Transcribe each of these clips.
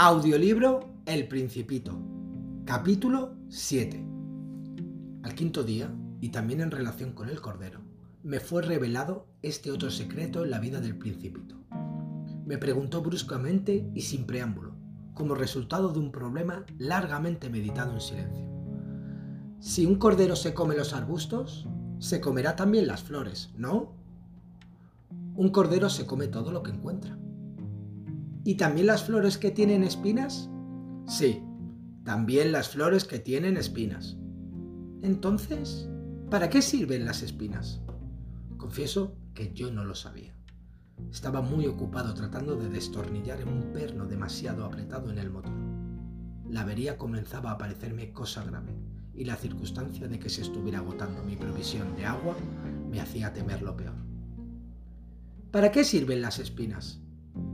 Audiolibro El Principito, capítulo 7. Al quinto día, y también en relación con el Cordero, me fue revelado este otro secreto en la vida del Principito. Me preguntó bruscamente y sin preámbulo, como resultado de un problema largamente meditado en silencio. Si un cordero se come los arbustos, se comerá también las flores, ¿no? Un cordero se come todo lo que encuentra. ¿Y también las flores que tienen espinas? Sí, también las flores que tienen espinas. Entonces, ¿para qué sirven las espinas? Confieso que yo no lo sabía. Estaba muy ocupado tratando de destornillar en un perno demasiado apretado en el motor. La avería comenzaba a parecerme cosa grave y la circunstancia de que se estuviera agotando mi provisión de agua me hacía temer lo peor. ¿Para qué sirven las espinas?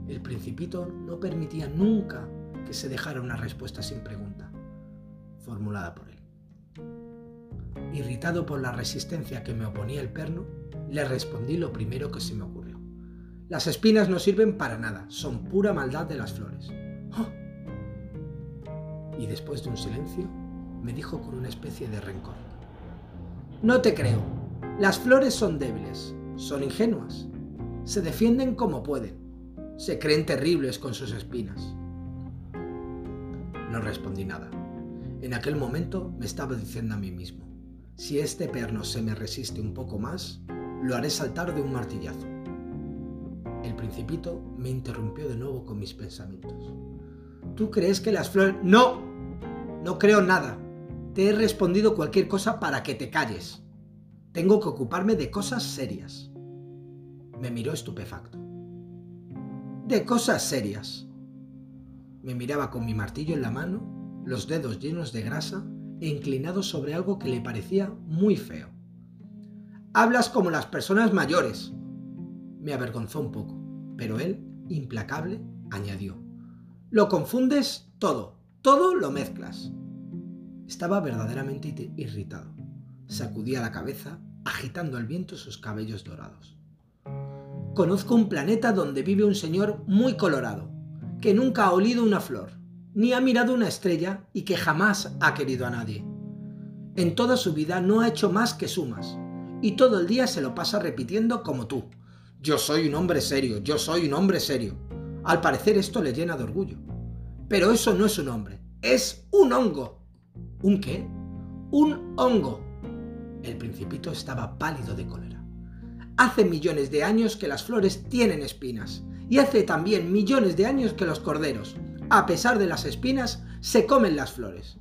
El principito no permitía nunca que se dejara una respuesta sin pregunta, formulada por él. Irritado por la resistencia que me oponía el perno, le respondí lo primero que se me ocurrió. Las espinas no sirven para nada, son pura maldad de las flores. ¡Oh! Y después de un silencio, me dijo con una especie de rencor. No te creo. Las flores son débiles, son ingenuas, se defienden como pueden se creen terribles con sus espinas. No respondí nada. En aquel momento me estaba diciendo a mí mismo, si este perno se me resiste un poco más, lo haré saltar de un martillazo. El principito me interrumpió de nuevo con mis pensamientos. ¿Tú crees que las flores... No, no creo nada. Te he respondido cualquier cosa para que te calles. Tengo que ocuparme de cosas serias. Me miró estupefacto de cosas serias. Me miraba con mi martillo en la mano, los dedos llenos de grasa e inclinado sobre algo que le parecía muy feo. Hablas como las personas mayores. Me avergonzó un poco, pero él, implacable, añadió. Lo confundes todo, todo lo mezclas. Estaba verdaderamente irritado. Sacudía la cabeza, agitando al viento sus cabellos dorados. Conozco un planeta donde vive un señor muy colorado, que nunca ha olido una flor, ni ha mirado una estrella y que jamás ha querido a nadie. En toda su vida no ha hecho más que sumas, y todo el día se lo pasa repitiendo como tú. Yo soy un hombre serio, yo soy un hombre serio. Al parecer esto le llena de orgullo. Pero eso no es un hombre, es un hongo. ¿Un qué? Un hongo. El principito estaba pálido de cólera. Hace millones de años que las flores tienen espinas y hace también millones de años que los corderos, a pesar de las espinas, se comen las flores.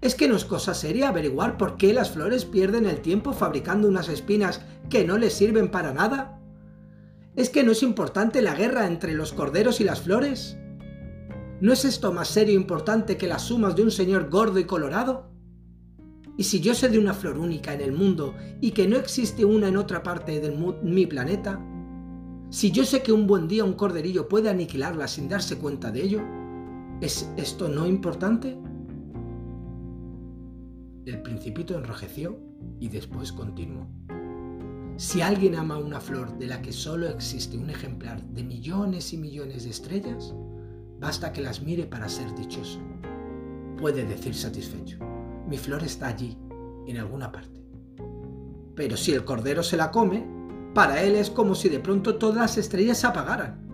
¿Es que no es cosa seria averiguar por qué las flores pierden el tiempo fabricando unas espinas que no les sirven para nada? ¿Es que no es importante la guerra entre los corderos y las flores? ¿No es esto más serio e importante que las sumas de un señor gordo y colorado? Y si yo sé de una flor única en el mundo y que no existe una en otra parte de mi planeta, si yo sé que un buen día un corderillo puede aniquilarla sin darse cuenta de ello, ¿es esto no importante? El principito enrojeció y después continuó. Si alguien ama una flor de la que solo existe un ejemplar de millones y millones de estrellas, basta que las mire para ser dichoso. Puede decir satisfecho mi flor está allí, en alguna parte. Pero si el cordero se la come, para él es como si de pronto todas las estrellas se apagaran.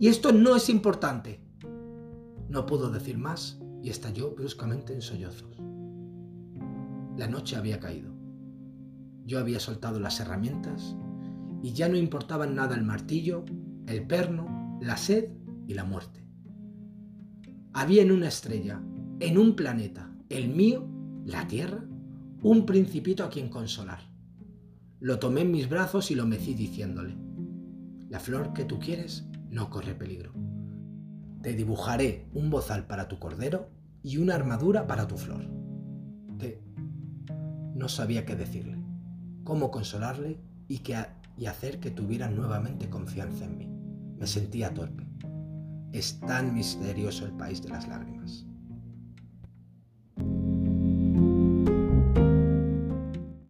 Y esto no es importante. No pudo decir más y estalló bruscamente en sollozos. La noche había caído. Yo había soltado las herramientas y ya no importaban nada el martillo, el perno, la sed y la muerte. Había en una estrella, en un planeta, el mío, la tierra, un principito a quien consolar. Lo tomé en mis brazos y lo mecí diciéndole, la flor que tú quieres no corre peligro. Te dibujaré un bozal para tu cordero y una armadura para tu flor. Te... No sabía qué decirle, cómo consolarle y, qué y hacer que tuviera nuevamente confianza en mí. Me sentía torpe. Es tan misterioso el país de las lágrimas.